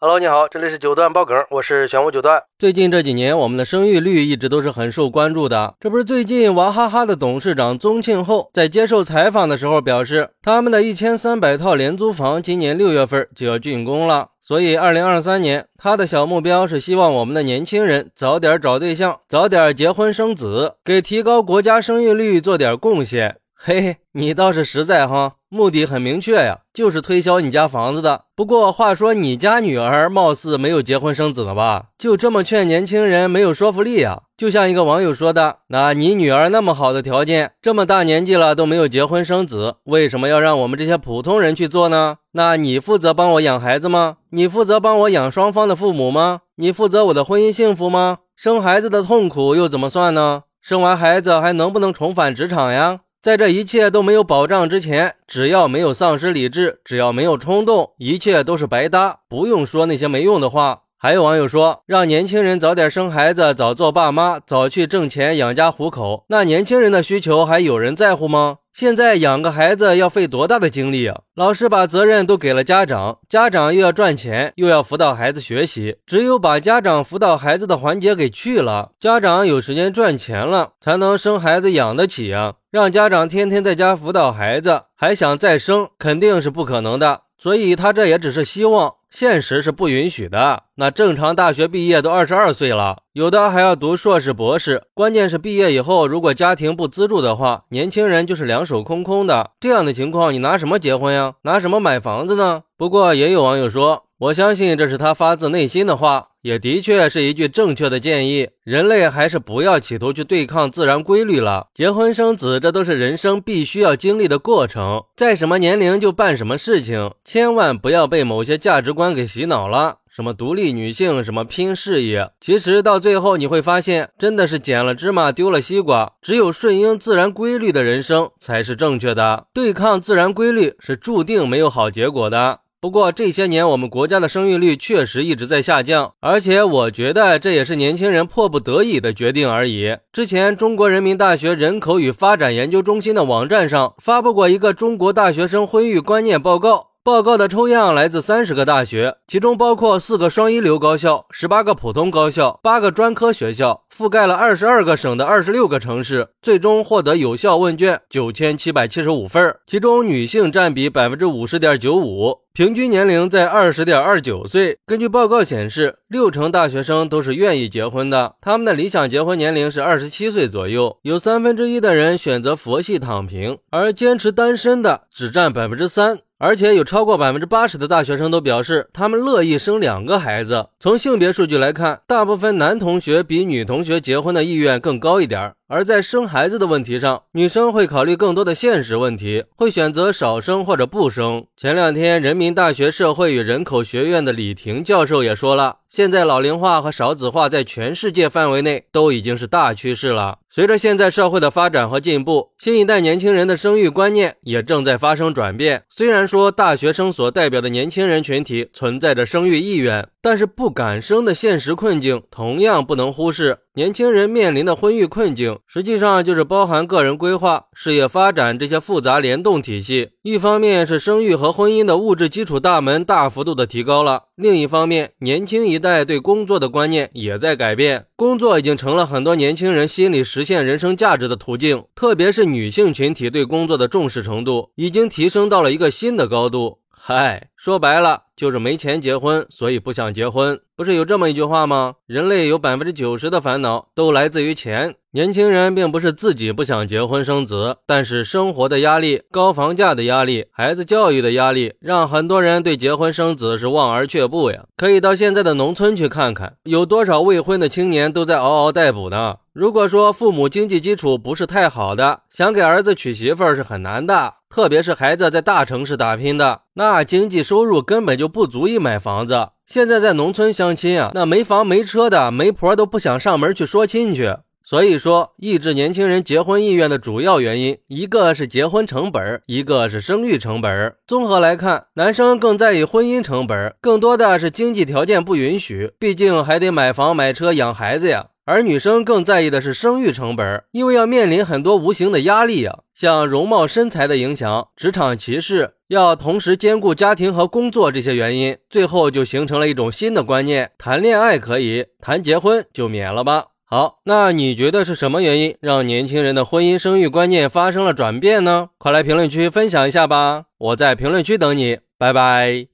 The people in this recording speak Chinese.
Hello，你好，这里是九段爆梗，我是玄武九段。最近这几年，我们的生育率一直都是很受关注的。这不是最近娃哈哈的董事长宗庆后在接受采访的时候表示，他们的一千三百套廉租房今年六月份就要竣工了，所以二零二三年他的小目标是希望我们的年轻人早点找对象，早点结婚生子，给提高国家生育率做点贡献。嘿嘿，你倒是实在哈，目的很明确呀，就是推销你家房子的。不过话说，你家女儿貌似没有结婚生子呢吧？就这么劝年轻人，没有说服力啊！就像一个网友说的：“那你女儿那么好的条件，这么大年纪了都没有结婚生子，为什么要让我们这些普通人去做呢？那你负责帮我养孩子吗？你负责帮我养双方的父母吗？你负责我的婚姻幸福吗？生孩子的痛苦又怎么算呢？生完孩子还能不能重返职场呀？”在这一切都没有保障之前，只要没有丧失理智，只要没有冲动，一切都是白搭。不用说那些没用的话。还有网友说，让年轻人早点生孩子，早做爸妈，早去挣钱养家糊口。那年轻人的需求还有人在乎吗？现在养个孩子要费多大的精力啊！老师把责任都给了家长，家长又要赚钱，又要辅导孩子学习，只有把家长辅导孩子的环节给去了，家长有时间赚钱了，才能生孩子养得起啊！让家长天天在家辅导孩子，还想再生，肯定是不可能的。所以他这也只是希望，现实是不允许的。那正常大学毕业都二十二岁了，有的还要读硕士、博士。关键是毕业以后，如果家庭不资助的话，年轻人就是两手空空的。这样的情况，你拿什么结婚呀？拿什么买房子呢？不过也有网友说。我相信这是他发自内心的话，也的确是一句正确的建议。人类还是不要企图去对抗自然规律了。结婚生子，这都是人生必须要经历的过程，在什么年龄就办什么事情，千万不要被某些价值观给洗脑了。什么独立女性，什么拼事业，其实到最后你会发现，真的是捡了芝麻丢了西瓜。只有顺应自然规律的人生才是正确的，对抗自然规律是注定没有好结果的。不过这些年，我们国家的生育率确实一直在下降，而且我觉得这也是年轻人迫不得已的决定而已。之前，中国人民大学人口与发展研究中心的网站上发布过一个中国大学生婚育观念报告。报告的抽样来自三十个大学，其中包括四个双一流高校、十八个普通高校、八个专科学校，覆盖了二十二个省的二十六个城市。最终获得有效问卷九千七百七十五份，其中女性占比百分之五十点九五，平均年龄在二十点二九岁。根据报告显示，六成大学生都是愿意结婚的，他们的理想结婚年龄是二十七岁左右。有三分之一的人选择佛系躺平，而坚持单身的只占百分之三。而且有超过百分之八十的大学生都表示，他们乐意生两个孩子。从性别数据来看，大部分男同学比女同学结婚的意愿更高一点。而在生孩子的问题上，女生会考虑更多的现实问题，会选择少生或者不生。前两天，人民大学社会与人口学院的李婷教授也说了，现在老龄化和少子化在全世界范围内都已经是大趋势了。随着现在社会的发展和进步，新一代年轻人的生育观念也正在发生转变。虽然说大学生所代表的年轻人群体存在着生育意愿，但是不敢生的现实困境同样不能忽视。年轻人面临的婚育困境，实际上就是包含个人规划、事业发展这些复杂联动体系。一方面是生育和婚姻的物质基础大门大幅度的提高了，另一方面，年轻一代对工作的观念也在改变，工作已经成了很多年轻人心里实现人生价值的途径。特别是女性群体对工作的重视程度，已经提升到了一个新的高度。嗨，说白了就是没钱结婚，所以不想结婚。不是有这么一句话吗？人类有百分之九十的烦恼都来自于钱。年轻人并不是自己不想结婚生子，但是生活的压力、高房价的压力、孩子教育的压力，让很多人对结婚生子是望而却步呀。可以到现在的农村去看看，有多少未婚的青年都在嗷嗷待哺呢？如果说父母经济基础不是太好的，想给儿子娶媳妇是很难的。特别是孩子在大城市打拼的，那经济收入根本就不足以买房子。现在在农村相亲啊，那没房没车的媒婆都不想上门去说亲去。所以说，抑制年轻人结婚意愿的主要原因，一个是结婚成本，一个是生育成本。综合来看，男生更在意婚姻成本，更多的是经济条件不允许，毕竟还得买房买车养孩子呀。而女生更在意的是生育成本，因为要面临很多无形的压力呀，像容貌身材的影响、职场歧视，要同时兼顾家庭和工作这些原因，最后就形成了一种新的观念：谈恋爱可以，谈结婚就免了吧。好，那你觉得是什么原因让年轻人的婚姻生育观念发生了转变呢？快来评论区分享一下吧，我在评论区等你，拜拜。